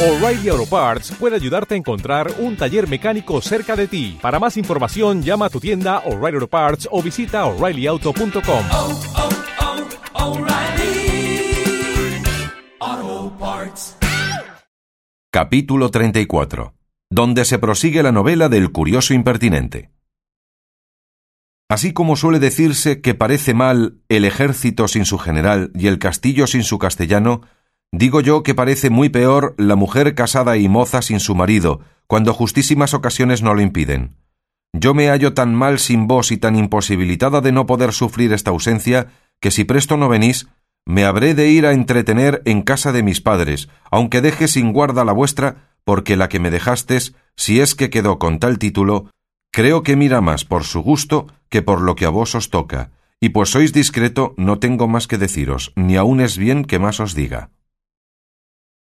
O'Reilly Auto Parts puede ayudarte a encontrar un taller mecánico cerca de ti. Para más información, llama a tu tienda O'Reilly Auto Parts o visita oreillyauto.com. oh, oh, Parts. Capítulo 34. Donde se prosigue la novela del curioso impertinente. Así como suele decirse que parece mal el ejército sin su general y el castillo sin su castellano, digo yo que parece muy peor la mujer casada y moza sin su marido, cuando justísimas ocasiones no lo impiden. Yo me hallo tan mal sin vos y tan imposibilitada de no poder sufrir esta ausencia, que si presto no venís, me habré de ir a entretener en casa de mis padres, aunque deje sin guarda la vuestra, porque la que me dejastes, si es que quedó con tal título, creo que mira más por su gusto que por lo que a vos os toca, y pues sois discreto no tengo más que deciros, ni aun es bien que más os diga.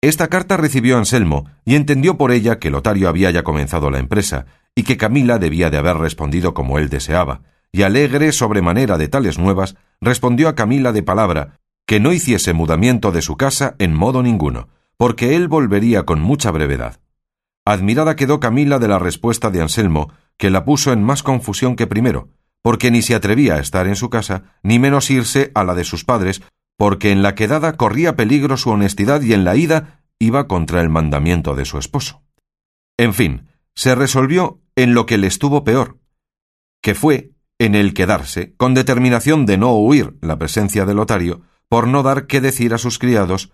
Esta carta recibió Anselmo, y entendió por ella que Lotario había ya comenzado la empresa, y que Camila debía de haber respondido como él deseaba, y alegre sobremanera de tales nuevas, respondió a Camila de palabra, que no hiciese mudamiento de su casa en modo ninguno, porque él volvería con mucha brevedad. Admirada quedó Camila de la respuesta de Anselmo, que la puso en más confusión que primero, porque ni se atrevía a estar en su casa, ni menos irse a la de sus padres, porque en la quedada corría peligro su honestidad y en la ida iba contra el mandamiento de su esposo. En fin, se resolvió en lo que le estuvo peor, que fue en el quedarse, con determinación de no huir la presencia de Lotario, por no dar qué decir a sus criados,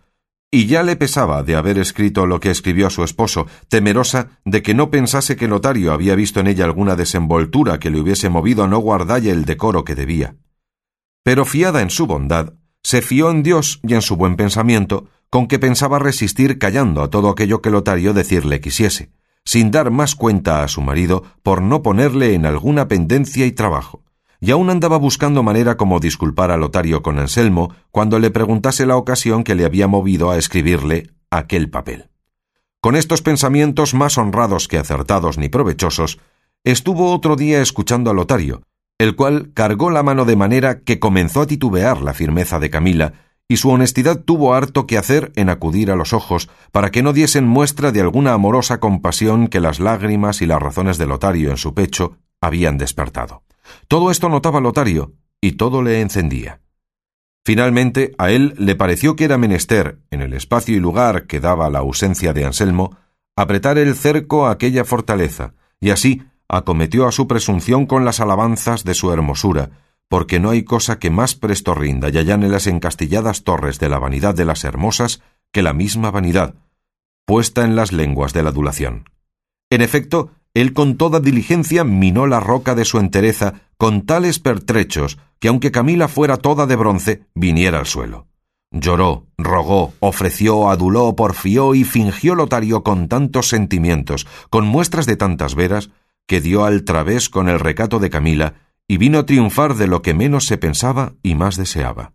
y ya le pesaba de haber escrito lo que escribió a su esposo, temerosa de que no pensase que Lotario había visto en ella alguna desenvoltura que le hubiese movido a no guardalle el decoro que debía. Pero fiada en su bondad, se fió en Dios y en su buen pensamiento, con que pensaba resistir callando a todo aquello que Lotario decirle quisiese, sin dar más cuenta a su marido por no ponerle en alguna pendencia y trabajo y aún andaba buscando manera como disculpar a Lotario con Anselmo cuando le preguntase la ocasión que le había movido a escribirle aquel papel. Con estos pensamientos más honrados que acertados ni provechosos, estuvo otro día escuchando a Lotario, el cual cargó la mano de manera que comenzó a titubear la firmeza de Camila, y su honestidad tuvo harto que hacer en acudir a los ojos para que no diesen muestra de alguna amorosa compasión que las lágrimas y las razones de Lotario en su pecho habían despertado. Todo esto notaba Lotario, y todo le encendía. Finalmente, a él le pareció que era menester, en el espacio y lugar que daba la ausencia de Anselmo, apretar el cerco a aquella fortaleza, y así acometió a su presunción con las alabanzas de su hermosura, porque no hay cosa que más presto rinda y allane las encastilladas torres de la vanidad de las hermosas que la misma vanidad, puesta en las lenguas de la adulación. En efecto, él con toda diligencia minó la roca de su entereza con tales pertrechos que aunque Camila fuera toda de bronce, viniera al suelo. Lloró, rogó, ofreció, aduló, porfió y fingió Lotario con tantos sentimientos, con muestras de tantas veras, que dio al través con el recato de Camila y vino a triunfar de lo que menos se pensaba y más deseaba.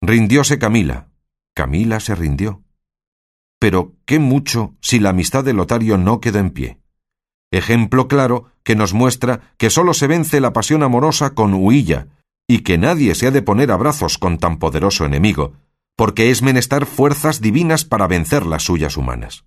Rindióse Camila. Camila se rindió. Pero qué mucho si la amistad de Lotario no quedó en pie ejemplo claro que nos muestra que sólo se vence la pasión amorosa con huilla, y que nadie se ha de poner a brazos con tan poderoso enemigo, porque es menester fuerzas divinas para vencer las suyas humanas.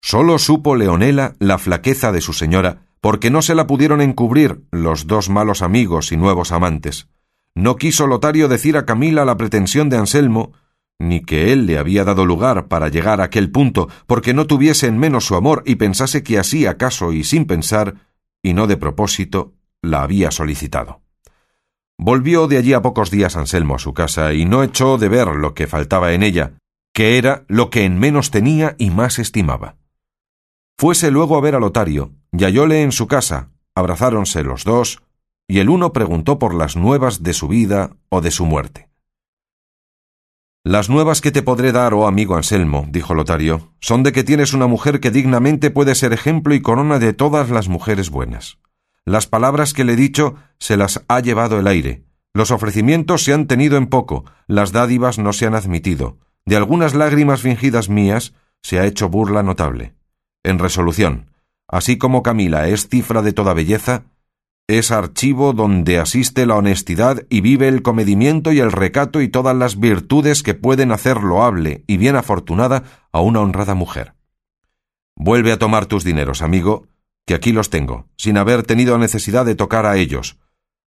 Sólo supo Leonela la flaqueza de su señora, porque no se la pudieron encubrir los dos malos amigos y nuevos amantes. No quiso Lotario decir a Camila la pretensión de Anselmo, ni que él le había dado lugar para llegar a aquel punto, porque no tuviese en menos su amor y pensase que así acaso y sin pensar, y no de propósito, la había solicitado. Volvió de allí a pocos días Anselmo a su casa y no echó de ver lo que faltaba en ella, que era lo que en menos tenía y más estimaba. Fuese luego a ver a Lotario, y hallóle en su casa, abrazáronse los dos, y el uno preguntó por las nuevas de su vida o de su muerte. Las nuevas que te podré dar, oh amigo Anselmo, dijo Lotario, son de que tienes una mujer que dignamente puede ser ejemplo y corona de todas las mujeres buenas. Las palabras que le he dicho se las ha llevado el aire. Los ofrecimientos se han tenido en poco, las dádivas no se han admitido. De algunas lágrimas fingidas mías se ha hecho burla notable. En resolución, así como Camila es cifra de toda belleza, es archivo donde asiste la honestidad y vive el comedimiento y el recato y todas las virtudes que pueden hacer loable y bien afortunada a una honrada mujer. Vuelve a tomar tus dineros, amigo, que aquí los tengo, sin haber tenido necesidad de tocar a ellos.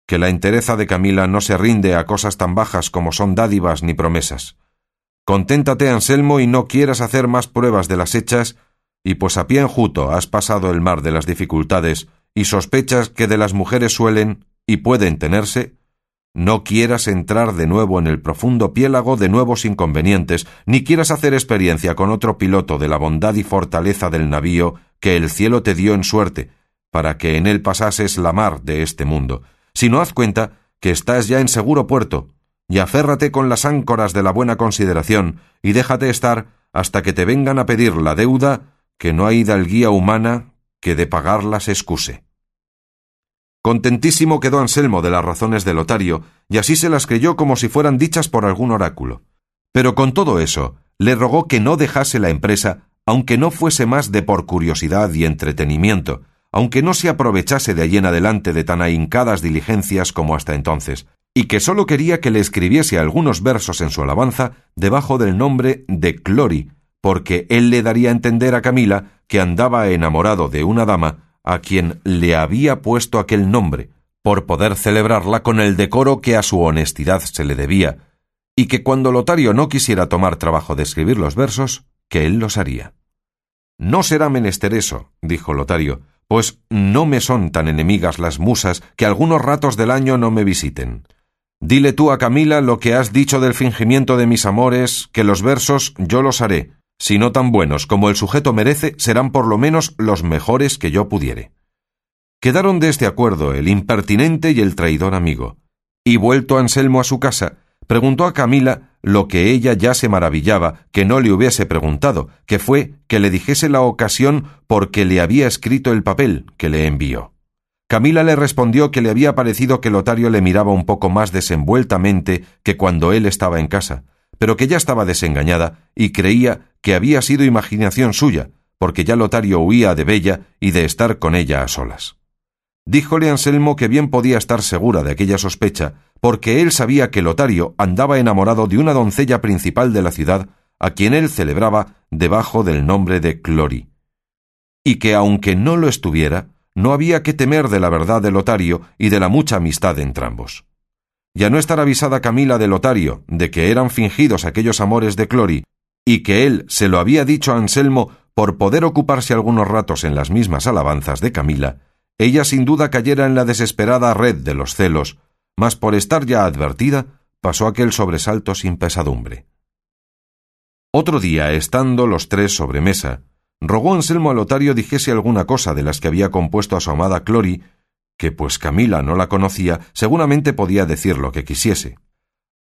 Que la entereza de Camila no se rinde a cosas tan bajas como son dádivas ni promesas. Conténtate, Anselmo, y no quieras hacer más pruebas de las hechas, y pues a pie enjuto has pasado el mar de las dificultades y sospechas que de las mujeres suelen y pueden tenerse, no quieras entrar de nuevo en el profundo piélago de nuevos inconvenientes, ni quieras hacer experiencia con otro piloto de la bondad y fortaleza del navío que el cielo te dio en suerte, para que en él pasases la mar de este mundo, sino haz cuenta que estás ya en seguro puerto, y aférrate con las áncoras de la buena consideración, y déjate estar hasta que te vengan a pedir la deuda que no hay hidalguía humana que de pagarlas excuse. Contentísimo quedó Anselmo de las razones de Lotario, y así se las creyó como si fueran dichas por algún oráculo. Pero con todo eso, le rogó que no dejase la empresa, aunque no fuese más de por curiosidad y entretenimiento, aunque no se aprovechase de allí en adelante de tan ahincadas diligencias como hasta entonces, y que sólo quería que le escribiese algunos versos en su alabanza debajo del nombre de Clori, porque él le daría a entender a Camila que andaba enamorado de una dama a quien le había puesto aquel nombre, por poder celebrarla con el decoro que a su honestidad se le debía, y que cuando Lotario no quisiera tomar trabajo de escribir los versos, que él los haría. No será menester eso, dijo Lotario, pues no me son tan enemigas las musas que algunos ratos del año no me visiten. Dile tú a Camila lo que has dicho del fingimiento de mis amores, que los versos yo los haré, si no tan buenos como el sujeto merece, serán por lo menos los mejores que yo pudiere. Quedaron de este acuerdo el impertinente y el traidor amigo, y vuelto Anselmo a su casa, preguntó a Camila lo que ella ya se maravillaba que no le hubiese preguntado, que fue que le dijese la ocasión por que le había escrito el papel que le envió. Camila le respondió que le había parecido que Lotario le miraba un poco más desenvueltamente que cuando él estaba en casa, pero que ya estaba desengañada y creía que había sido imaginación suya, porque ya Lotario huía de Bella y de estar con ella a solas. Díjole Anselmo que bien podía estar segura de aquella sospecha, porque él sabía que Lotario andaba enamorado de una doncella principal de la ciudad, a quien él celebraba debajo del nombre de Clori, y que aunque no lo estuviera, no había que temer de la verdad de Lotario y de la mucha amistad entre ambos. Ya no estar avisada Camila de Lotario de que eran fingidos aquellos amores de Clori, y que él se lo había dicho a Anselmo por poder ocuparse algunos ratos en las mismas alabanzas de Camila, ella sin duda cayera en la desesperada red de los celos, mas por estar ya advertida, pasó aquel sobresalto sin pesadumbre. Otro día, estando los tres sobre mesa, rogó Anselmo a Lotario dijese alguna cosa de las que había compuesto a su amada Clori, que pues Camila no la conocía, seguramente podía decir lo que quisiese.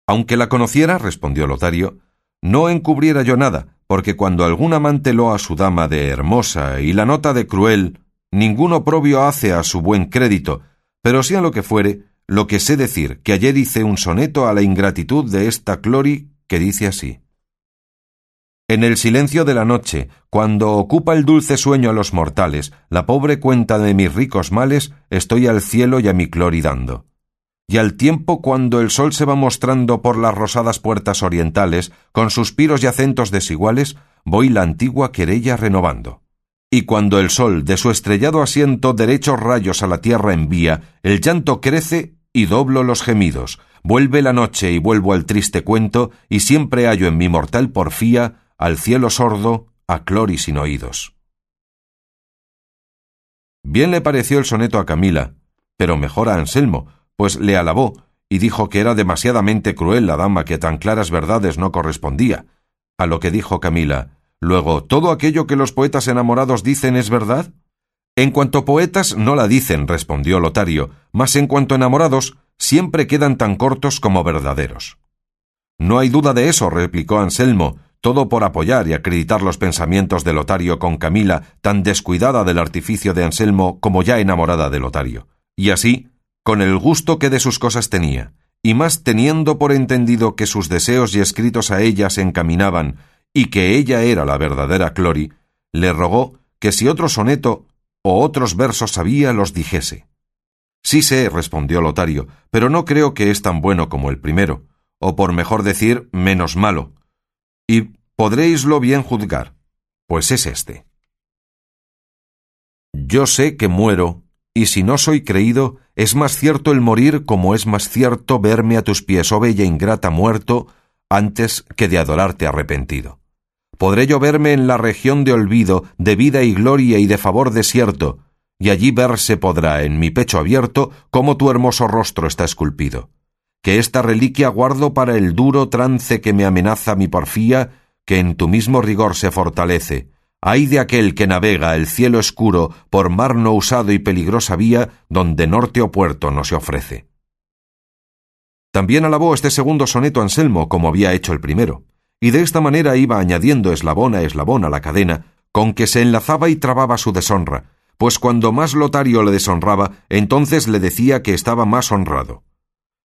Aunque la conociera, respondió Lotario, no encubriera yo nada, porque cuando algún amante lo a su dama de hermosa y la nota de cruel, ningún oprobio hace a su buen crédito, pero sea lo que fuere, lo que sé decir, que ayer hice un soneto a la ingratitud de esta Clori, que dice así. En el silencio de la noche, cuando ocupa el dulce sueño a los mortales, la pobre cuenta de mis ricos males, estoy al cielo y a mi Clori dando y al tiempo cuando el sol se va mostrando por las rosadas puertas orientales, con suspiros y acentos desiguales, voy la antigua querella renovando. Y cuando el sol de su estrellado asiento derechos rayos a la tierra envía, el llanto crece y doblo los gemidos, vuelve la noche y vuelvo al triste cuento, y siempre hallo en mi mortal porfía al cielo sordo, a Clori sin oídos. Bien le pareció el soneto a Camila, pero mejor a Anselmo, pues le alabó y dijo que era demasiadamente cruel la dama que tan claras verdades no correspondía. A lo que dijo Camila, luego, ¿todo aquello que los poetas enamorados dicen es verdad? En cuanto poetas no la dicen, respondió Lotario, mas en cuanto enamorados, siempre quedan tan cortos como verdaderos. No hay duda de eso, replicó Anselmo, todo por apoyar y acreditar los pensamientos de Lotario con Camila, tan descuidada del artificio de Anselmo como ya enamorada de Lotario. Y así, con el gusto que de sus cosas tenía, y más teniendo por entendido que sus deseos y escritos a ella se encaminaban, y que ella era la verdadera Clori, le rogó que si otro soneto o otros versos sabía los dijese. Sí sé, respondió Lotario, pero no creo que es tan bueno como el primero, o por mejor decir, menos malo. Y podréislo bien juzgar, pues es este. Yo sé que muero, y si no soy creído, es más cierto el morir como es más cierto verme a tus pies, oh bella ingrata, muerto, antes que de adorarte arrepentido. Podré yo verme en la región de olvido, de vida y gloria y de favor desierto, y allí verse podrá en mi pecho abierto cómo tu hermoso rostro está esculpido. Que esta reliquia guardo para el duro trance que me amenaza mi porfía, que en tu mismo rigor se fortalece. Ay de aquel que navega el cielo oscuro por mar no usado y peligrosa vía donde norte o puerto no se ofrece. También alabó este segundo soneto Anselmo como había hecho el primero, y de esta manera iba añadiendo eslabón a eslabón a la cadena con que se enlazaba y trababa su deshonra, pues cuando más Lotario le deshonraba, entonces le decía que estaba más honrado.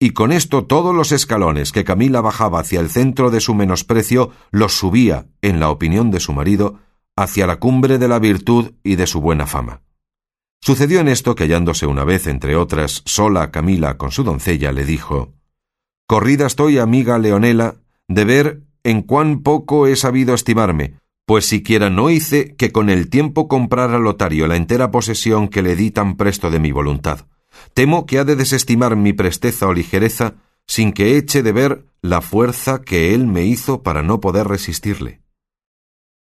Y con esto todos los escalones que Camila bajaba hacia el centro de su menosprecio los subía, en la opinión de su marido, hacia la cumbre de la virtud y de su buena fama. Sucedió en esto que hallándose una vez, entre otras, sola Camila con su doncella, le dijo Corrida estoy, amiga Leonela, de ver en cuán poco he sabido estimarme, pues siquiera no hice que con el tiempo comprara Lotario la entera posesión que le di tan presto de mi voluntad. Temo que ha de desestimar mi presteza o ligereza sin que eche de ver la fuerza que él me hizo para no poder resistirle.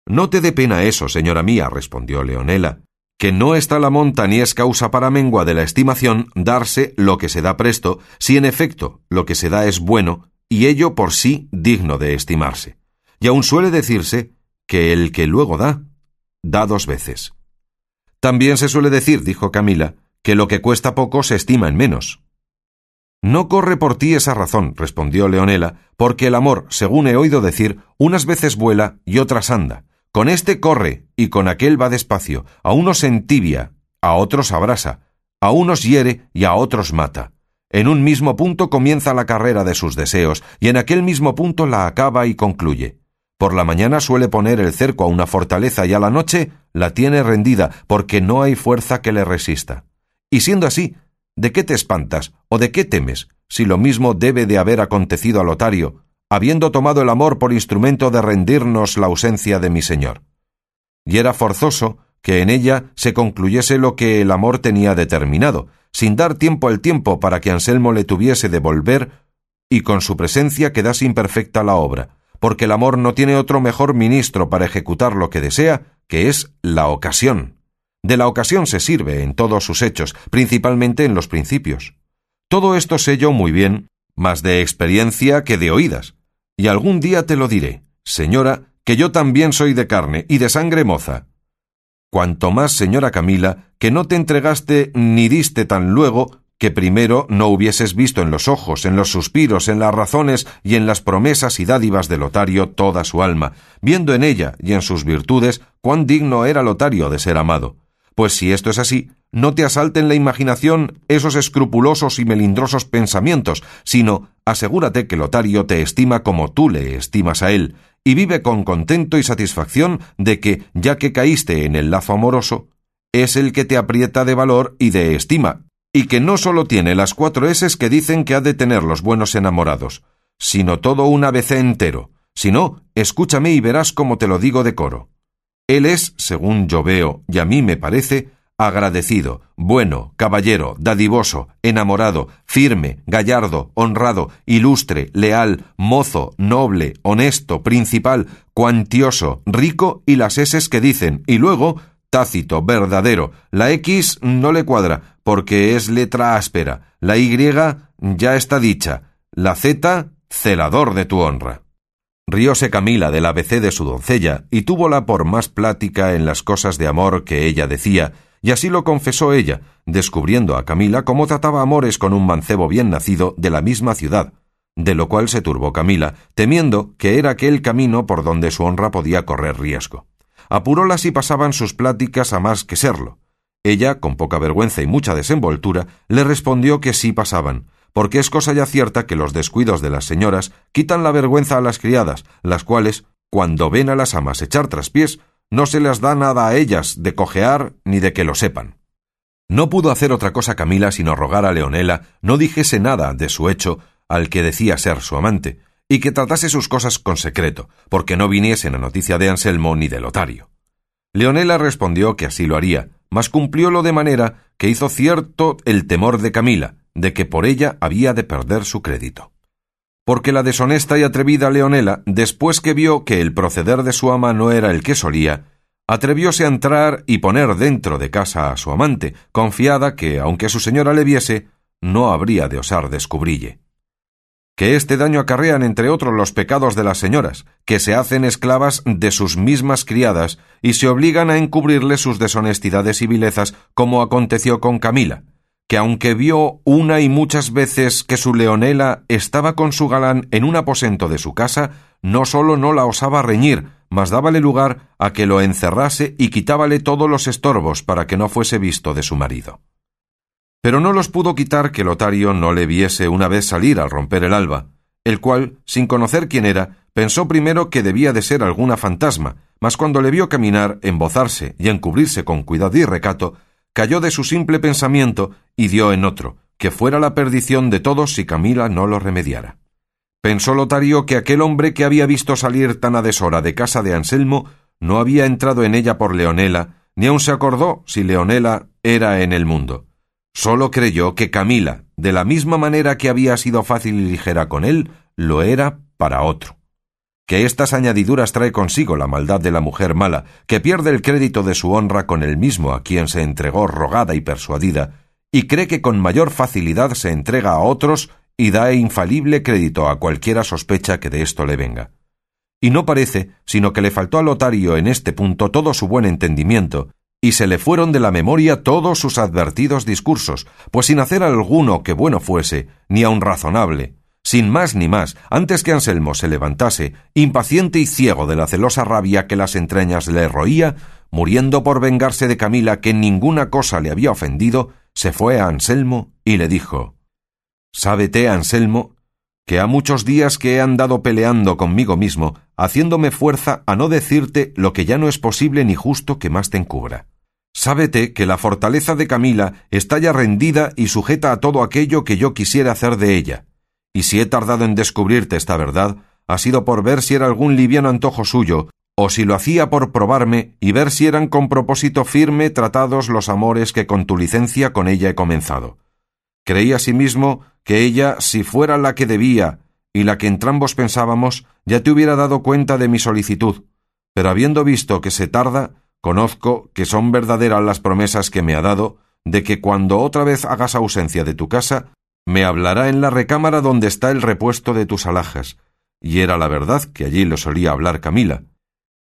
No te dé pena eso, señora mía, respondió Leonela, que no está la monta ni es causa para mengua de la estimación darse lo que se da presto, si en efecto lo que se da es bueno, y ello por sí digno de estimarse. Y aun suele decirse que el que luego da, da dos veces. También se suele decir, dijo Camila, que lo que cuesta poco se estima en menos. No corre por ti esa razón, respondió Leonela, porque el amor, según he oído decir, unas veces vuela y otras anda. Con este corre y con aquel va despacio, a unos entibia, a otros abrasa, a unos hiere y a otros mata. En un mismo punto comienza la carrera de sus deseos, y en aquel mismo punto la acaba y concluye. Por la mañana suele poner el cerco a una fortaleza y a la noche la tiene rendida, porque no hay fuerza que le resista. Y siendo así, ¿de qué te espantas o de qué temes, si lo mismo debe de haber acontecido a Lotario, habiendo tomado el amor por instrumento de rendirnos la ausencia de mi señor? Y era forzoso que en ella se concluyese lo que el amor tenía determinado, sin dar tiempo al tiempo para que Anselmo le tuviese de volver y con su presencia quedase imperfecta la obra, porque el amor no tiene otro mejor ministro para ejecutar lo que desea, que es la ocasión. De la ocasión se sirve en todos sus hechos, principalmente en los principios. Todo esto sé yo muy bien, más de experiencia que de oídas, y algún día te lo diré, señora, que yo también soy de carne y de sangre moza. Cuanto más, señora Camila, que no te entregaste ni diste tan luego que primero no hubieses visto en los ojos, en los suspiros, en las razones y en las promesas y dádivas de Lotario toda su alma, viendo en ella y en sus virtudes cuán digno era Lotario de ser amado. Pues si esto es así, no te asalten la imaginación esos escrupulosos y melindrosos pensamientos, sino asegúrate que Lotario te estima como tú le estimas a él, y vive con contento y satisfacción de que, ya que caíste en el lazo amoroso, es el que te aprieta de valor y de estima, y que no sólo tiene las cuatro eses que dicen que ha de tener los buenos enamorados, sino todo un ABC entero. Si no, escúchame y verás cómo te lo digo de coro. Él es, según yo veo, y a mí me parece, agradecido, bueno, caballero, dadivoso, enamorado, firme, gallardo, honrado, ilustre, leal, mozo, noble, honesto, principal, cuantioso, rico y las eses que dicen, y luego tácito, verdadero. La X no le cuadra, porque es letra áspera. La Y ya está dicha. La Z, celador de tu honra. Rióse Camila del ABC de su doncella, y túvola por más plática en las cosas de amor que ella decía, y así lo confesó ella, descubriendo a Camila cómo trataba amores con un mancebo bien nacido de la misma ciudad, de lo cual se turbó Camila, temiendo que era aquel camino por donde su honra podía correr riesgo apuróla si pasaban sus pláticas a más que serlo. Ella, con poca vergüenza y mucha desenvoltura, le respondió que sí pasaban, porque es cosa ya cierta que los descuidos de las señoras quitan la vergüenza a las criadas, las cuales, cuando ven a las amas echar traspiés, no se les da nada a ellas de cojear ni de que lo sepan. No pudo hacer otra cosa Camila sino rogar a Leonela no dijese nada de su hecho al que decía ser su amante, y que tratase sus cosas con secreto, porque no viniesen a noticia de Anselmo ni de Lotario. Leonela respondió que así lo haría, mas cumpliólo de manera que hizo cierto el temor de Camila, de que por ella había de perder su crédito. Porque la deshonesta y atrevida Leonela, después que vio que el proceder de su ama no era el que solía, atrevióse a entrar y poner dentro de casa a su amante, confiada que, aunque su señora le viese, no habría de osar descubrille. Que este daño acarrean entre otros los pecados de las señoras, que se hacen esclavas de sus mismas criadas y se obligan a encubrirle sus deshonestidades y vilezas, como aconteció con Camila, que aunque vio una y muchas veces que su Leonela estaba con su galán en un aposento de su casa, no sólo no la osaba reñir, mas dábale lugar a que lo encerrase y quitábale todos los estorbos para que no fuese visto de su marido. Pero no los pudo quitar que Lotario no le viese una vez salir al romper el alba, el cual, sin conocer quién era, pensó primero que debía de ser alguna fantasma, mas cuando le vio caminar, embozarse y encubrirse con cuidado y recato, cayó de su simple pensamiento y dio en otro, que fuera la perdición de todos si Camila no lo remediara. Pensó Lotario que aquel hombre que había visto salir tan a deshora de casa de Anselmo no había entrado en ella por Leonela, ni aun se acordó si Leonela era en el mundo. Sólo creyó que Camila, de la misma manera que había sido fácil y ligera con él, lo era para otro. Que estas añadiduras trae consigo la maldad de la mujer mala, que pierde el crédito de su honra con el mismo a quien se entregó rogada y persuadida, y cree que con mayor facilidad se entrega a otros y da infalible crédito a cualquiera sospecha que de esto le venga. Y no parece, sino que le faltó a Lotario en este punto todo su buen entendimiento, y se le fueron de la memoria todos sus advertidos discursos, pues sin hacer alguno que bueno fuese, ni aun razonable, sin más ni más, antes que Anselmo se levantase, impaciente y ciego de la celosa rabia que las entrañas le roía, muriendo por vengarse de Camila que ninguna cosa le había ofendido, se fue a Anselmo y le dijo Sábete, Anselmo, que ha muchos días que he andado peleando conmigo mismo, haciéndome fuerza a no decirte lo que ya no es posible ni justo que más te encubra. Sábete que la fortaleza de Camila está ya rendida y sujeta a todo aquello que yo quisiera hacer de ella. Y si he tardado en descubrirte esta verdad, ha sido por ver si era algún liviano antojo suyo, o si lo hacía por probarme y ver si eran con propósito firme tratados los amores que con tu licencia con ella he comenzado. Creí asimismo que ella, si fuera la que debía y la que entrambos pensábamos, ya te hubiera dado cuenta de mi solicitud, pero habiendo visto que se tarda, conozco que son verdaderas las promesas que me ha dado, de que cuando otra vez hagas ausencia de tu casa, me hablará en la recámara donde está el repuesto de tus alhajas, y era la verdad que allí lo solía hablar Camila.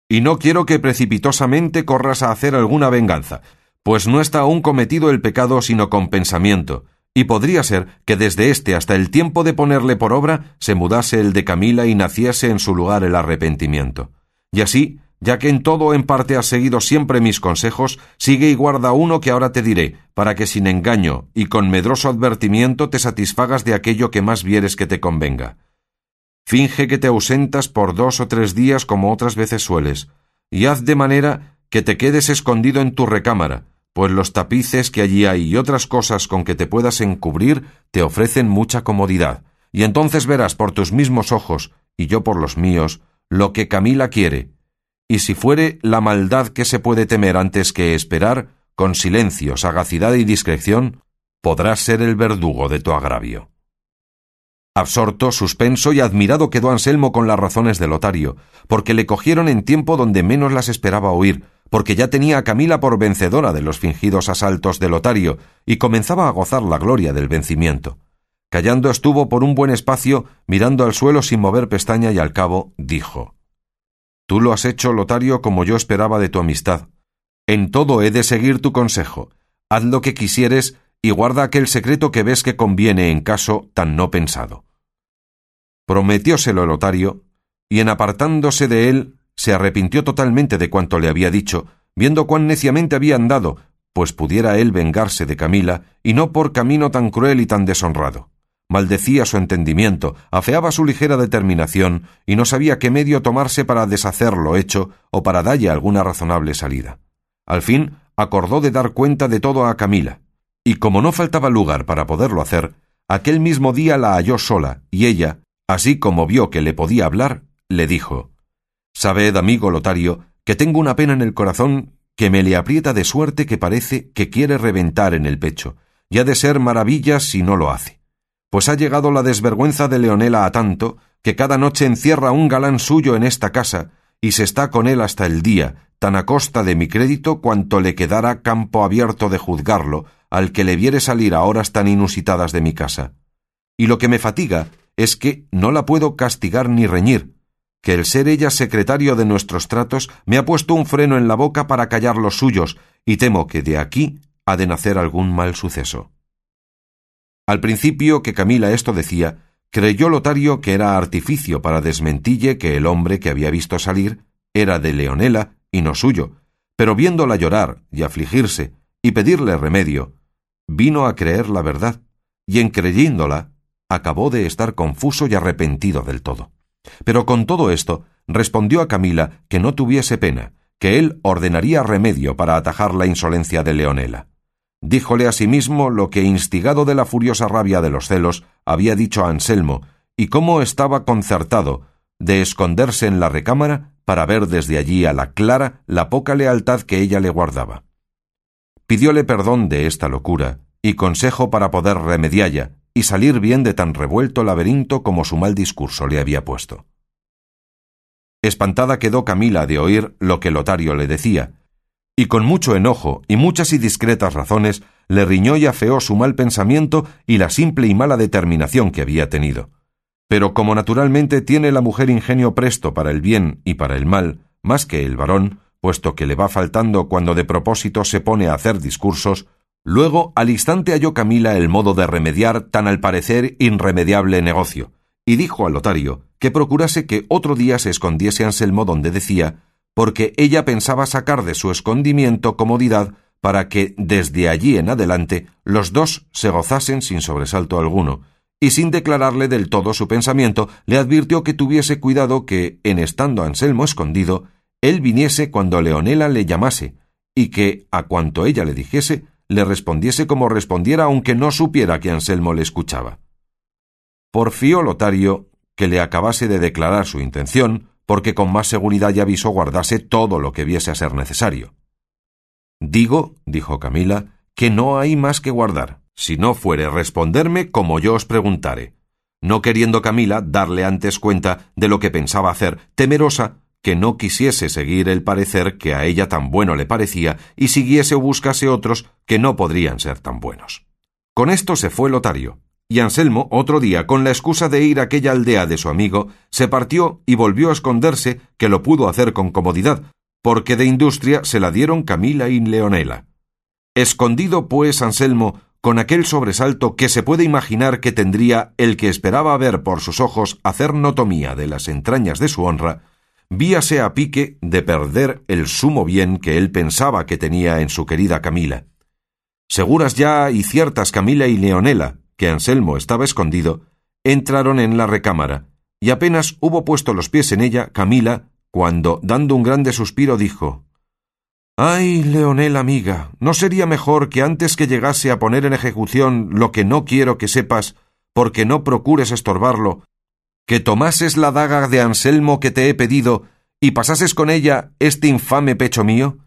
Y no quiero que precipitosamente corras a hacer alguna venganza, pues no está aún cometido el pecado sino con pensamiento, y podría ser que desde este hasta el tiempo de ponerle por obra se mudase el de Camila y naciese en su lugar el arrepentimiento. Y así, ya que en todo en parte has seguido siempre mis consejos, sigue y guarda uno que ahora te diré, para que sin engaño y con medroso advertimiento te satisfagas de aquello que más vieres que te convenga. Finge que te ausentas por dos o tres días como otras veces sueles, y haz de manera que te quedes escondido en tu recámara, pues los tapices que allí hay y otras cosas con que te puedas encubrir te ofrecen mucha comodidad, y entonces verás por tus mismos ojos, y yo por los míos, lo que Camila quiere, y si fuere la maldad que se puede temer antes que esperar, con silencio, sagacidad y discreción, podrás ser el verdugo de tu agravio. Absorto, suspenso y admirado quedó Anselmo con las razones de Lotario, porque le cogieron en tiempo donde menos las esperaba oír, porque ya tenía a Camila por vencedora de los fingidos asaltos de Lotario, y comenzaba a gozar la gloria del vencimiento. Callando estuvo por un buen espacio, mirando al suelo sin mover pestaña, y al cabo dijo Tú lo has hecho, Lotario, como yo esperaba de tu amistad. En todo he de seguir tu consejo. Haz lo que quisieres y guarda aquel secreto que ves que conviene en caso tan no pensado. Prometióselo Lotario, y en apartándose de él se arrepintió totalmente de cuanto le había dicho, viendo cuán neciamente había andado, pues pudiera él vengarse de Camila, y no por camino tan cruel y tan deshonrado. Maldecía su entendimiento, afeaba su ligera determinación, y no sabía qué medio tomarse para deshacer lo hecho o para dalle alguna razonable salida. Al fin acordó de dar cuenta de todo a Camila, y como no faltaba lugar para poderlo hacer, aquel mismo día la halló sola, y ella, así como vio que le podía hablar, le dijo Sabed, amigo Lotario, que tengo una pena en el corazón que me le aprieta de suerte que parece que quiere reventar en el pecho, y ha de ser maravilla si no lo hace. Pues ha llegado la desvergüenza de Leonela a tanto que cada noche encierra un galán suyo en esta casa y se está con él hasta el día, tan a costa de mi crédito cuanto le quedara campo abierto de juzgarlo al que le viere salir a horas tan inusitadas de mi casa. Y lo que me fatiga es que no la puedo castigar ni reñir, que el ser ella secretario de nuestros tratos me ha puesto un freno en la boca para callar los suyos, y temo que de aquí ha de nacer algún mal suceso. Al principio que Camila esto decía, creyó Lotario que era artificio para desmentille que el hombre que había visto salir era de Leonela y no suyo, pero viéndola llorar y afligirse y pedirle remedio, vino a creer la verdad, y en creyéndola, acabó de estar confuso y arrepentido del todo. Pero con todo esto, respondió a Camila que no tuviese pena, que él ordenaría remedio para atajar la insolencia de Leonela. Díjole asimismo lo que, instigado de la furiosa rabia de los celos, había dicho a Anselmo, y cómo estaba concertado de esconderse en la recámara para ver desde allí a la clara la poca lealtad que ella le guardaba. Pidióle perdón de esta locura y consejo para poder remedialla y salir bien de tan revuelto laberinto como su mal discurso le había puesto. Espantada quedó Camila de oír lo que Lotario le decía, y con mucho enojo y muchas y discretas razones le riñó y afeó su mal pensamiento y la simple y mala determinación que había tenido. Pero como naturalmente tiene la mujer ingenio presto para el bien y para el mal, más que el varón, puesto que le va faltando cuando de propósito se pone a hacer discursos, luego al instante halló Camila el modo de remediar tan al parecer irremediable negocio, y dijo al lotario que procurase que otro día se escondiese Anselmo donde decía porque ella pensaba sacar de su escondimiento comodidad para que desde allí en adelante los dos se gozasen sin sobresalto alguno, y sin declararle del todo su pensamiento, le advirtió que tuviese cuidado que, en estando Anselmo escondido, él viniese cuando Leonela le llamase, y que, a cuanto ella le dijese, le respondiese como respondiera aunque no supiera que Anselmo le escuchaba. Porfió Lotario que le acabase de declarar su intención, porque con más seguridad ya aviso guardase todo lo que viese a ser necesario. Digo, dijo Camila, que no hay más que guardar, si no fuere responderme como yo os preguntare, no queriendo Camila darle antes cuenta de lo que pensaba hacer, temerosa que no quisiese seguir el parecer que a ella tan bueno le parecía y siguiese o buscase otros que no podrían ser tan buenos. Con esto se fue Lotario, y Anselmo, otro día, con la excusa de ir a aquella aldea de su amigo, se partió y volvió a esconderse, que lo pudo hacer con comodidad, porque de industria se la dieron Camila y Leonela. Escondido, pues, Anselmo, con aquel sobresalto que se puede imaginar que tendría el que esperaba ver por sus ojos hacer notomía de las entrañas de su honra, víase a pique de perder el sumo bien que él pensaba que tenía en su querida Camila. Seguras ya y ciertas Camila y Leonela, que Anselmo estaba escondido, entraron en la recámara, y apenas hubo puesto los pies en ella Camila, cuando, dando un grande suspiro, dijo Ay, Leonel amiga, ¿no sería mejor que antes que llegase a poner en ejecución lo que no quiero que sepas, porque no procures estorbarlo, que tomases la daga de Anselmo que te he pedido y pasases con ella este infame pecho mío?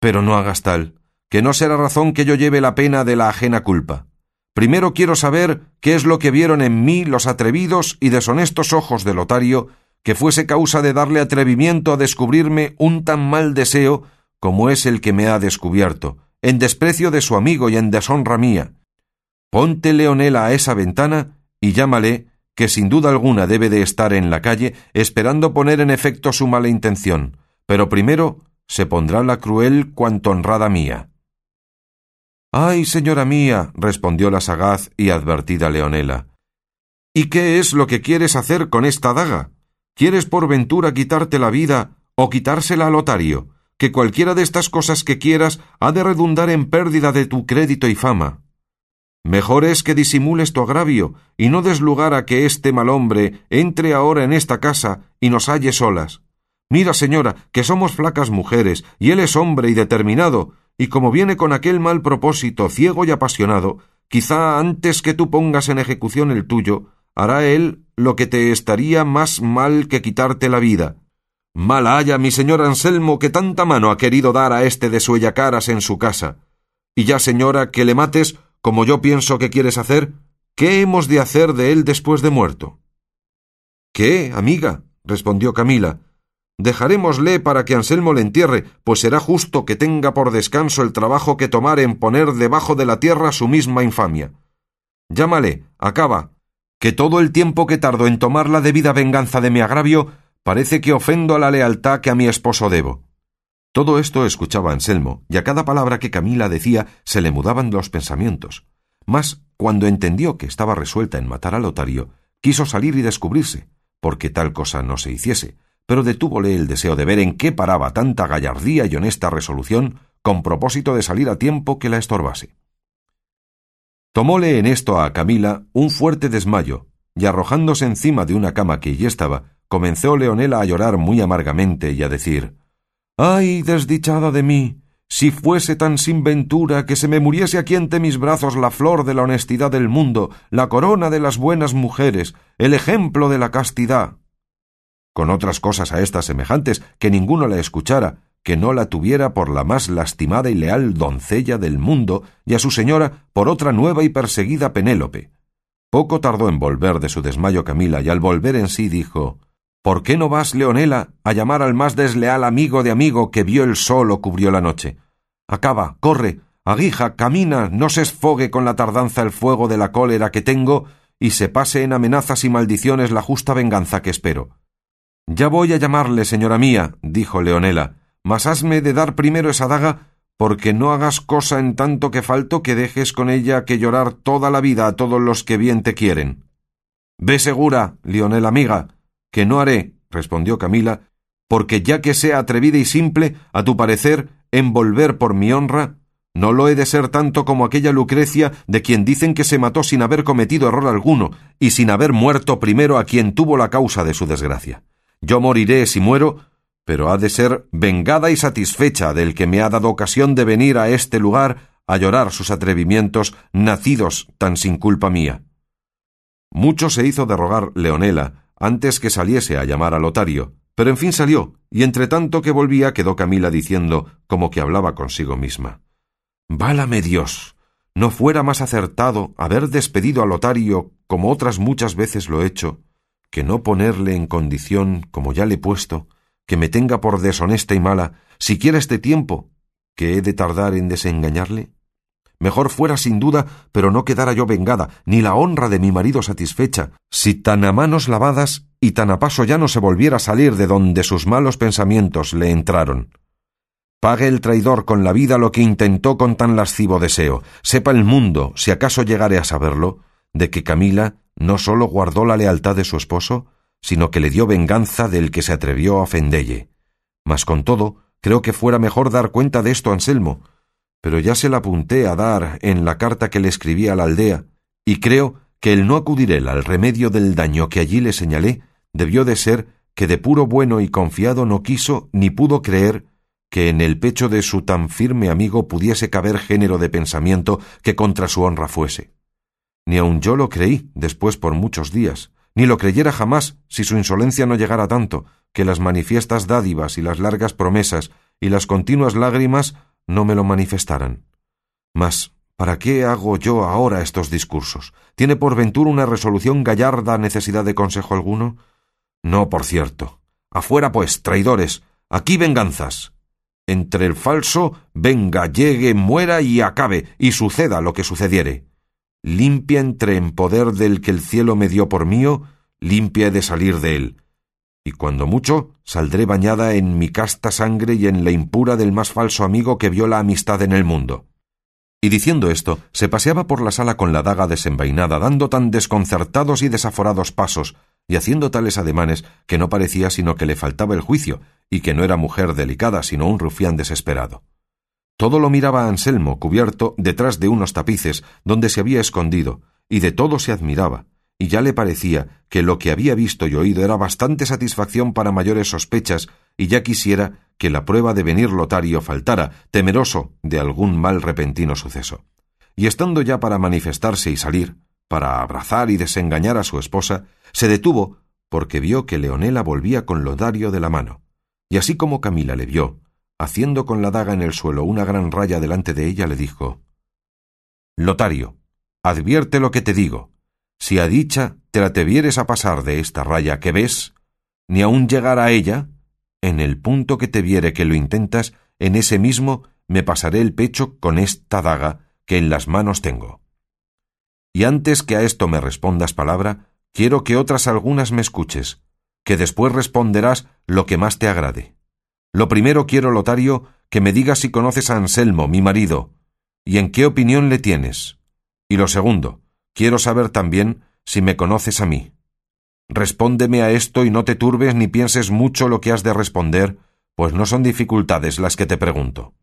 Pero no hagas tal, que no será razón que yo lleve la pena de la ajena culpa. Primero quiero saber qué es lo que vieron en mí los atrevidos y deshonestos ojos de Lotario, que fuese causa de darle atrevimiento a descubrirme un tan mal deseo como es el que me ha descubierto, en desprecio de su amigo y en deshonra mía. Ponte Leonela a esa ventana y llámale, que sin duda alguna debe de estar en la calle esperando poner en efecto su mala intención, pero primero se pondrá la cruel cuanto honrada mía. Ay, señora mía, respondió la sagaz y advertida Leonela. ¿Y qué es lo que quieres hacer con esta daga? ¿Quieres por ventura quitarte la vida o quitársela a Lotario? Que cualquiera de estas cosas que quieras ha de redundar en pérdida de tu crédito y fama. Mejor es que disimules tu agravio y no des lugar a que este mal hombre entre ahora en esta casa y nos halle solas. Mira, señora, que somos flacas mujeres, y él es hombre y determinado, y como viene con aquel mal propósito ciego y apasionado, quizá antes que tú pongas en ejecución el tuyo, hará él lo que te estaría más mal que quitarte la vida. Mala haya mi señor Anselmo que tanta mano ha querido dar a este de suellacaras en su casa. Y ya, señora, que le mates, como yo pienso que quieres hacer, ¿qué hemos de hacer de él después de muerto? ¿Qué, amiga? respondió Camila. Dejarémosle para que Anselmo le entierre, pues será justo que tenga por descanso el trabajo que tomar en poner debajo de la tierra su misma infamia. Llámale, acaba, que todo el tiempo que tardo en tomar la debida venganza de mi agravio, parece que ofendo a la lealtad que a mi esposo debo. Todo esto escuchaba Anselmo, y a cada palabra que Camila decía se le mudaban los pensamientos. Mas, cuando entendió que estaba resuelta en matar a Lotario, quiso salir y descubrirse, porque tal cosa no se hiciese, pero detúvole el deseo de ver en qué paraba tanta gallardía y honesta resolución con propósito de salir a tiempo que la estorbase. Tomóle en esto a Camila un fuerte desmayo, y arrojándose encima de una cama que allí estaba, comenzó Leonela a llorar muy amargamente y a decir Ay, desdichada de mí. Si fuese tan sin ventura que se me muriese aquí ante mis brazos la flor de la honestidad del mundo, la corona de las buenas mujeres, el ejemplo de la castidad con otras cosas a estas semejantes, que ninguno la escuchara, que no la tuviera por la más lastimada y leal doncella del mundo, y a su señora por otra nueva y perseguida Penélope. Poco tardó en volver de su desmayo Camila, y al volver en sí dijo ¿Por qué no vas, Leonela, a llamar al más desleal amigo de amigo que vio el sol o cubrió la noche? Acaba, corre, aguija, camina, no se esfogue con la tardanza el fuego de la cólera que tengo, y se pase en amenazas y maldiciones la justa venganza que espero. Ya voy a llamarle, señora mía, dijo Leonela, mas hasme de dar primero esa daga, porque no hagas cosa en tanto que falto que dejes con ella que llorar toda la vida a todos los que bien te quieren. Ve segura, Leonela amiga, que no haré, respondió Camila, porque ya que sea atrevida y simple, a tu parecer, envolver por mi honra, no lo he de ser tanto como aquella Lucrecia de quien dicen que se mató sin haber cometido error alguno y sin haber muerto primero a quien tuvo la causa de su desgracia. Yo moriré si muero, pero ha de ser vengada y satisfecha del que me ha dado ocasión de venir a este lugar a llorar sus atrevimientos nacidos tan sin culpa mía. Mucho se hizo de rogar Leonela antes que saliese a llamar a Lotario, pero en fin salió, y entre tanto que volvía quedó Camila diciendo, como que hablaba consigo misma. Válame Dios. No fuera más acertado haber despedido a Lotario como otras muchas veces lo he hecho, que no ponerle en condición, como ya le he puesto, que me tenga por deshonesta y mala, siquiera este tiempo, que he de tardar en desengañarle? Mejor fuera sin duda, pero no quedara yo vengada, ni la honra de mi marido satisfecha, si tan a manos lavadas y tan a paso ya no se volviera a salir de donde sus malos pensamientos le entraron. Pague el traidor con la vida lo que intentó con tan lascivo deseo. Sepa el mundo, si acaso llegare a saberlo, de que Camila no sólo guardó la lealtad de su esposo, sino que le dio venganza del que se atrevió a ofendelle. Mas con todo, creo que fuera mejor dar cuenta de esto a Anselmo, pero ya se la apunté a dar en la carta que le escribí a la aldea, y creo que el no acudir él al remedio del daño que allí le señalé debió de ser que de puro bueno y confiado no quiso ni pudo creer que en el pecho de su tan firme amigo pudiese caber género de pensamiento que contra su honra fuese. Ni aun yo lo creí después por muchos días, ni lo creyera jamás si su insolencia no llegara tanto, que las manifiestas dádivas y las largas promesas y las continuas lágrimas no me lo manifestaran. Mas, ¿para qué hago yo ahora estos discursos? ¿Tiene por ventura una resolución gallarda necesidad de consejo alguno? No, por cierto. Afuera, pues, traidores. Aquí venganzas. Entre el falso, venga, llegue, muera y acabe, y suceda lo que sucediere limpia entre en poder del que el cielo me dio por mío, limpia he de salir de él. Y cuando mucho, saldré bañada en mi casta sangre y en la impura del más falso amigo que vio la amistad en el mundo. Y diciendo esto, se paseaba por la sala con la daga desenvainada, dando tan desconcertados y desaforados pasos, y haciendo tales ademanes que no parecía sino que le faltaba el juicio, y que no era mujer delicada, sino un rufián desesperado. Todo lo miraba Anselmo, cubierto detrás de unos tapices donde se había escondido, y de todo se admiraba, y ya le parecía que lo que había visto y oído era bastante satisfacción para mayores sospechas, y ya quisiera que la prueba de venir Lotario faltara, temeroso de algún mal repentino suceso. Y estando ya para manifestarse y salir, para abrazar y desengañar a su esposa, se detuvo porque vio que Leonela volvía con Lotario de la mano, y así como Camila le vio, haciendo con la daga en el suelo una gran raya delante de ella, le dijo Lotario, advierte lo que te digo. Si a dicha te la te vieres a pasar de esta raya que ves, ni aun llegar a ella, en el punto que te viere que lo intentas, en ese mismo me pasaré el pecho con esta daga que en las manos tengo. Y antes que a esto me respondas palabra, quiero que otras algunas me escuches, que después responderás lo que más te agrade. Lo primero quiero, Lotario, que me digas si conoces a Anselmo, mi marido, y en qué opinión le tienes. Y lo segundo, quiero saber también si me conoces a mí. Respóndeme a esto y no te turbes ni pienses mucho lo que has de responder, pues no son dificultades las que te pregunto.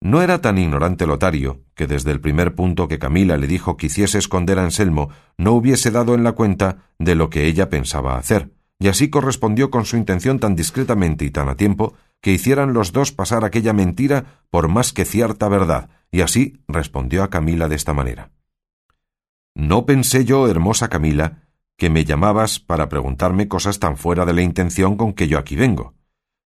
No era tan ignorante Lotario, que desde el primer punto que Camila le dijo que hiciese esconder a Anselmo no hubiese dado en la cuenta de lo que ella pensaba hacer, y así correspondió con su intención tan discretamente y tan a tiempo que hicieran los dos pasar aquella mentira por más que cierta verdad, y así respondió a Camila de esta manera. No pensé yo, hermosa Camila, que me llamabas para preguntarme cosas tan fuera de la intención con que yo aquí vengo.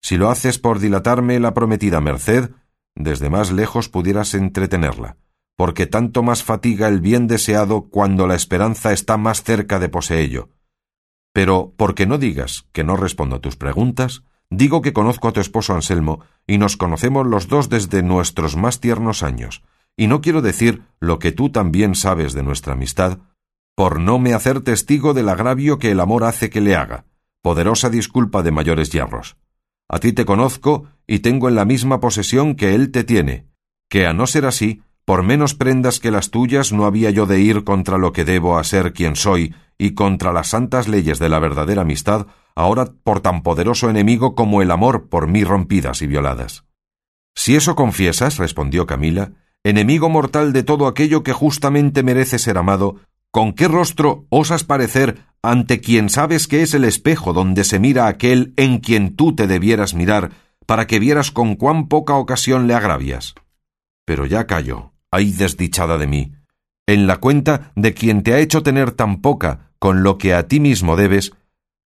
Si lo haces por dilatarme la prometida merced, desde más lejos pudieras entretenerla, porque tanto más fatiga el bien deseado cuando la esperanza está más cerca de poseello. Pero, porque no digas que no respondo a tus preguntas, digo que conozco a tu esposo Anselmo y nos conocemos los dos desde nuestros más tiernos años, y no quiero decir lo que tú también sabes de nuestra amistad, por no me hacer testigo del agravio que el amor hace que le haga, poderosa disculpa de mayores hierros. A ti te conozco y tengo en la misma posesión que él te tiene, que a no ser así, por menos prendas que las tuyas no había yo de ir contra lo que debo a ser quien soy y contra las santas leyes de la verdadera amistad, ahora por tan poderoso enemigo como el amor por mí rompidas y violadas. Si eso confiesas, respondió Camila, enemigo mortal de todo aquello que justamente merece ser amado, ¿con qué rostro osas parecer ante quien sabes que es el espejo donde se mira aquel en quien tú te debieras mirar, para que vieras con cuán poca ocasión le agravias? Pero ya callo, ay desdichada de mí, en la cuenta de quien te ha hecho tener tan poca con lo que a ti mismo debes,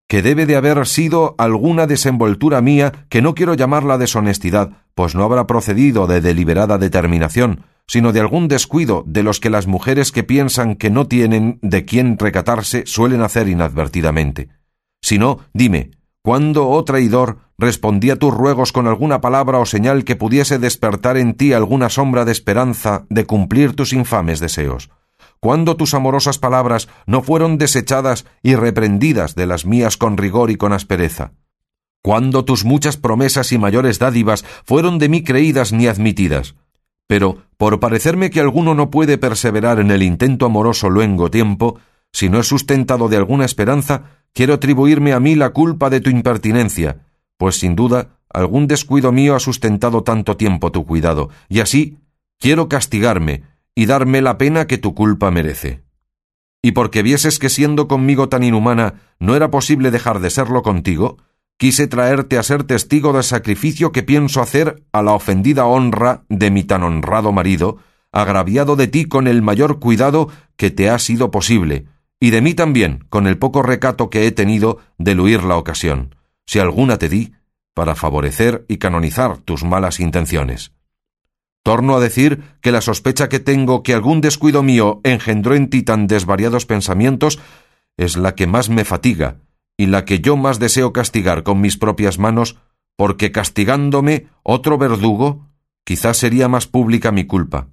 que debe de haber sido alguna desenvoltura mía que no quiero llamarla deshonestidad, pues no habrá procedido de deliberada determinación, sino de algún descuido de los que las mujeres que piensan que no tienen de quién recatarse suelen hacer inadvertidamente. Si no, dime, ¿cuándo, oh traidor, respondí a tus ruegos con alguna palabra o señal que pudiese despertar en ti alguna sombra de esperanza de cumplir tus infames deseos? ¿Cuándo tus amorosas palabras no fueron desechadas y reprendidas de las mías con rigor y con aspereza? ¿Cuándo tus muchas promesas y mayores dádivas fueron de mí creídas ni admitidas? Pero, por parecerme que alguno no puede perseverar en el intento amoroso luengo tiempo, si no es sustentado de alguna esperanza, quiero atribuirme a mí la culpa de tu impertinencia, pues sin duda algún descuido mío ha sustentado tanto tiempo tu cuidado, y así quiero castigarme, y darme la pena que tu culpa merece. Y porque vieses que siendo conmigo tan inhumana no era posible dejar de serlo contigo, quise traerte a ser testigo del sacrificio que pienso hacer a la ofendida honra de mi tan honrado marido, agraviado de ti con el mayor cuidado que te ha sido posible, y de mí también con el poco recato que he tenido de luir la ocasión, si alguna te di, para favorecer y canonizar tus malas intenciones. Torno a decir que la sospecha que tengo que algún descuido mío engendró en ti tan desvariados pensamientos es la que más me fatiga y la que yo más deseo castigar con mis propias manos, porque castigándome otro verdugo, quizás sería más pública mi culpa.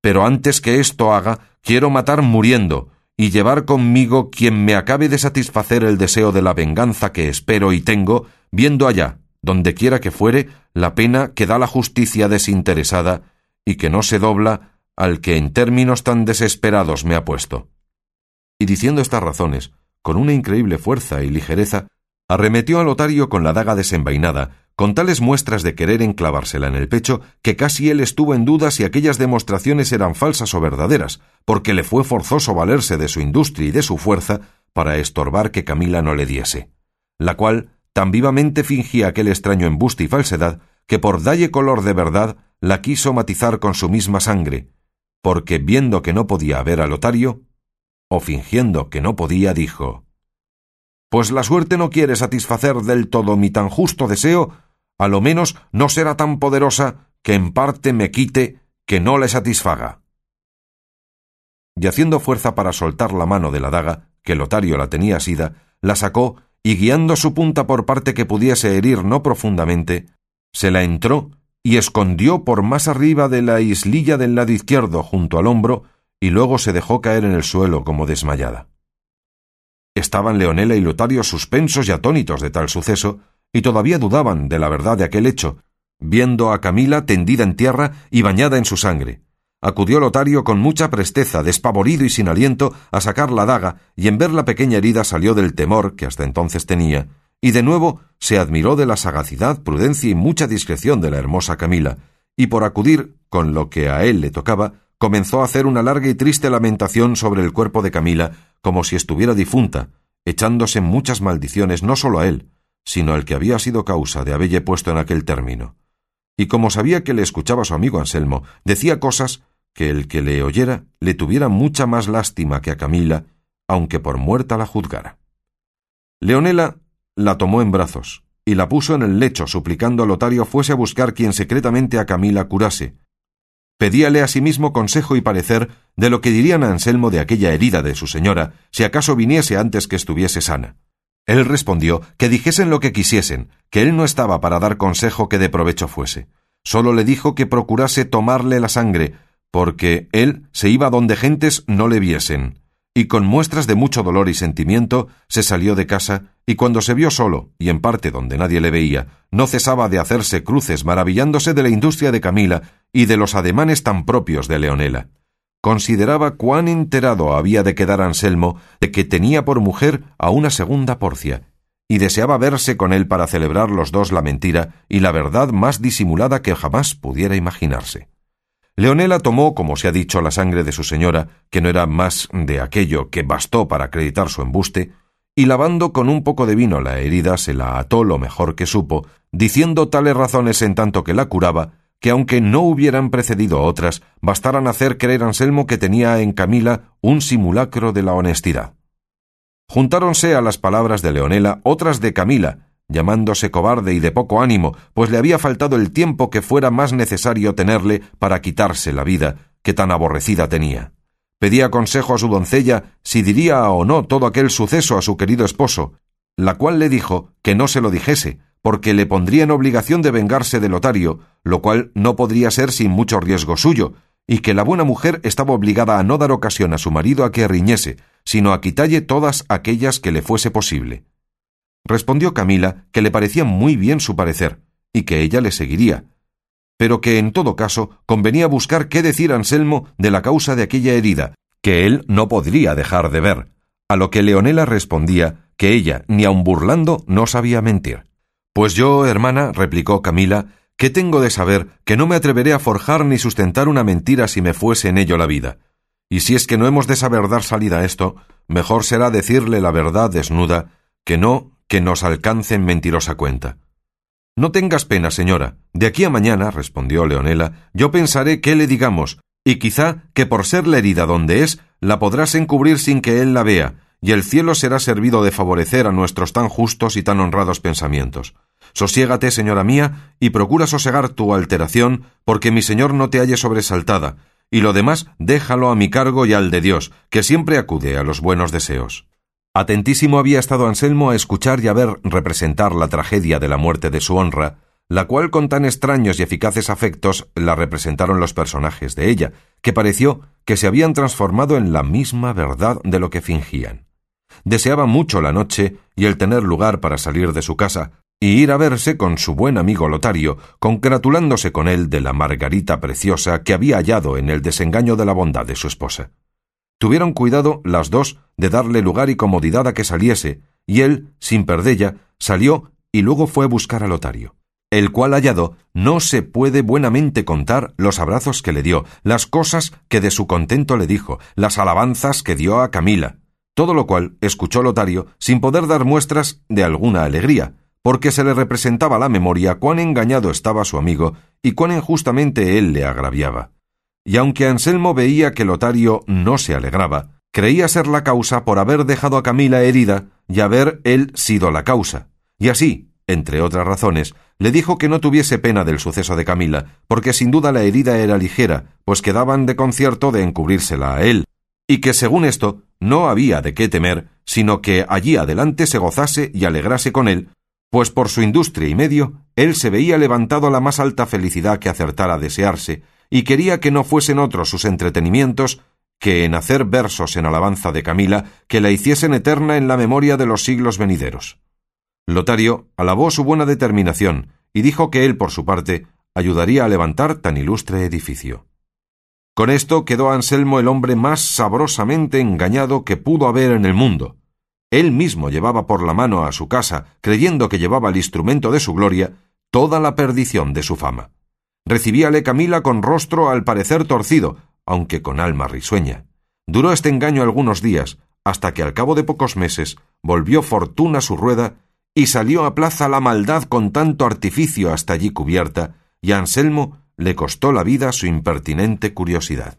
Pero antes que esto haga, quiero matar muriendo, y llevar conmigo quien me acabe de satisfacer el deseo de la venganza que espero y tengo, viendo allá, donde quiera que fuere, la pena que da la justicia desinteresada y que no se dobla al que en términos tan desesperados me ha puesto. Y diciendo estas razones, con una increíble fuerza y ligereza, arremetió a Lotario con la daga desenvainada, con tales muestras de querer enclavársela en el pecho, que casi él estuvo en duda si aquellas demostraciones eran falsas o verdaderas, porque le fue forzoso valerse de su industria y de su fuerza para estorbar que Camila no le diese, la cual tan vivamente fingía aquel extraño embuste y falsedad, que por dalle color de verdad la quiso matizar con su misma sangre, porque viendo que no podía ver a Lotario, o fingiendo que no podía, dijo Pues la suerte no quiere satisfacer del todo mi tan justo deseo, A lo menos no será tan poderosa que en parte me quite que no le satisfaga. Y haciendo fuerza para soltar la mano de la daga, que Lotario la tenía asida, la sacó y guiando su punta por parte que pudiese herir no profundamente, se la entró y escondió por más arriba de la islilla del lado izquierdo junto al hombro y luego se dejó caer en el suelo como desmayada. Estaban Leonela y Lotario suspensos y atónitos de tal suceso, y todavía dudaban de la verdad de aquel hecho, viendo a Camila tendida en tierra y bañada en su sangre. Acudió Lotario con mucha presteza, despavorido y sin aliento, a sacar la daga, y en ver la pequeña herida salió del temor que hasta entonces tenía, y de nuevo se admiró de la sagacidad, prudencia y mucha discreción de la hermosa Camila, y por acudir con lo que a él le tocaba, comenzó a hacer una larga y triste lamentación sobre el cuerpo de Camila, como si estuviera difunta, echándose muchas maldiciones no sólo a él, sino al que había sido causa de habelle puesto en aquel término. Y como sabía que le escuchaba su amigo Anselmo, decía cosas que el que le oyera le tuviera mucha más lástima que a Camila, aunque por muerta la juzgara. Leonela la tomó en brazos y la puso en el lecho, suplicando a Lotario fuese a buscar quien secretamente a Camila curase, Pedíale asimismo consejo y parecer de lo que dirían a Anselmo de aquella herida de su señora, si acaso viniese antes que estuviese sana. Él respondió que dijesen lo que quisiesen, que él no estaba para dar consejo que de provecho fuese. Sólo le dijo que procurase tomarle la sangre, porque él se iba donde gentes no le viesen, y con muestras de mucho dolor y sentimiento se salió de casa, y cuando se vio solo, y en parte donde nadie le veía, no cesaba de hacerse cruces maravillándose de la industria de Camila y de los ademanes tan propios de Leonela. Consideraba cuán enterado había de quedar Anselmo de que tenía por mujer a una segunda porcia, y deseaba verse con él para celebrar los dos la mentira y la verdad más disimulada que jamás pudiera imaginarse. Leonela tomó, como se ha dicho, la sangre de su señora, que no era más de aquello que bastó para acreditar su embuste, y lavando con un poco de vino la herida se la ató lo mejor que supo, diciendo tales razones en tanto que la curaba, que aunque no hubieran precedido otras, bastaran hacer creer Anselmo que tenía en Camila un simulacro de la honestidad. Juntáronse a las palabras de Leonela otras de Camila, llamándose cobarde y de poco ánimo, pues le había faltado el tiempo que fuera más necesario tenerle para quitarse la vida, que tan aborrecida tenía. Pedía consejo a su doncella si diría o no todo aquel suceso a su querido esposo, la cual le dijo que no se lo dijese, porque le pondría en obligación de vengarse de Lotario, lo cual no podría ser sin mucho riesgo suyo, y que la buena mujer estaba obligada a no dar ocasión a su marido a que riñese, sino a quitalle todas aquellas que le fuese posible. Respondió Camila que le parecía muy bien su parecer, y que ella le seguiría, pero que en todo caso convenía buscar qué decir Anselmo de la causa de aquella herida, que él no podría dejar de ver, a lo que Leonela respondía que ella, ni aun burlando, no sabía mentir. Pues yo, hermana, replicó Camila, ¿qué tengo de saber que no me atreveré a forjar ni sustentar una mentira si me fuese en ello la vida? Y si es que no hemos de saber dar salida a esto, mejor será decirle la verdad desnuda que no que nos alcance en mentirosa cuenta. No tengas pena, señora. De aquí a mañana, respondió Leonela, yo pensaré qué le digamos, y quizá que por ser la herida donde es, la podrás encubrir sin que él la vea, y el cielo será servido de favorecer a nuestros tan justos y tan honrados pensamientos. Sosiégate, señora mía, y procura sosegar tu alteración, porque mi señor no te halle sobresaltada, y lo demás déjalo a mi cargo y al de Dios, que siempre acude a los buenos deseos. Atentísimo había estado Anselmo a escuchar y a ver representar la tragedia de la muerte de su honra, la cual con tan extraños y eficaces afectos la representaron los personajes de ella, que pareció que se habían transformado en la misma verdad de lo que fingían. Deseaba mucho la noche y el tener lugar para salir de su casa y ir a verse con su buen amigo Lotario, congratulándose con él de la margarita preciosa que había hallado en el desengaño de la bondad de su esposa. Tuvieron cuidado las dos de darle lugar y comodidad a que saliese, y él, sin perdella, salió y luego fue a buscar a Lotario, el cual hallado no se puede buenamente contar los abrazos que le dio, las cosas que de su contento le dijo, las alabanzas que dio a Camila, todo lo cual escuchó Lotario sin poder dar muestras de alguna alegría, porque se le representaba la memoria cuán engañado estaba su amigo y cuán injustamente él le agraviaba y aunque Anselmo veía que Lotario no se alegraba, creía ser la causa por haber dejado a Camila herida y haber él sido la causa. Y así, entre otras razones, le dijo que no tuviese pena del suceso de Camila, porque sin duda la herida era ligera, pues quedaban de concierto de encubrírsela a él, y que según esto no había de qué temer, sino que allí adelante se gozase y alegrase con él, pues por su industria y medio él se veía levantado a la más alta felicidad que acertara a desearse, y quería que no fuesen otros sus entretenimientos que en hacer versos en alabanza de Camila que la hiciesen eterna en la memoria de los siglos venideros. Lotario alabó su buena determinación y dijo que él, por su parte, ayudaría a levantar tan ilustre edificio. Con esto quedó Anselmo el hombre más sabrosamente engañado que pudo haber en el mundo. Él mismo llevaba por la mano a su casa, creyendo que llevaba el instrumento de su gloria, toda la perdición de su fama. Recibíale Camila con rostro al parecer torcido, aunque con alma risueña. Duró este engaño algunos días, hasta que al cabo de pocos meses volvió fortuna su rueda y salió a plaza la maldad con tanto artificio hasta allí cubierta, y a Anselmo le costó la vida su impertinente curiosidad.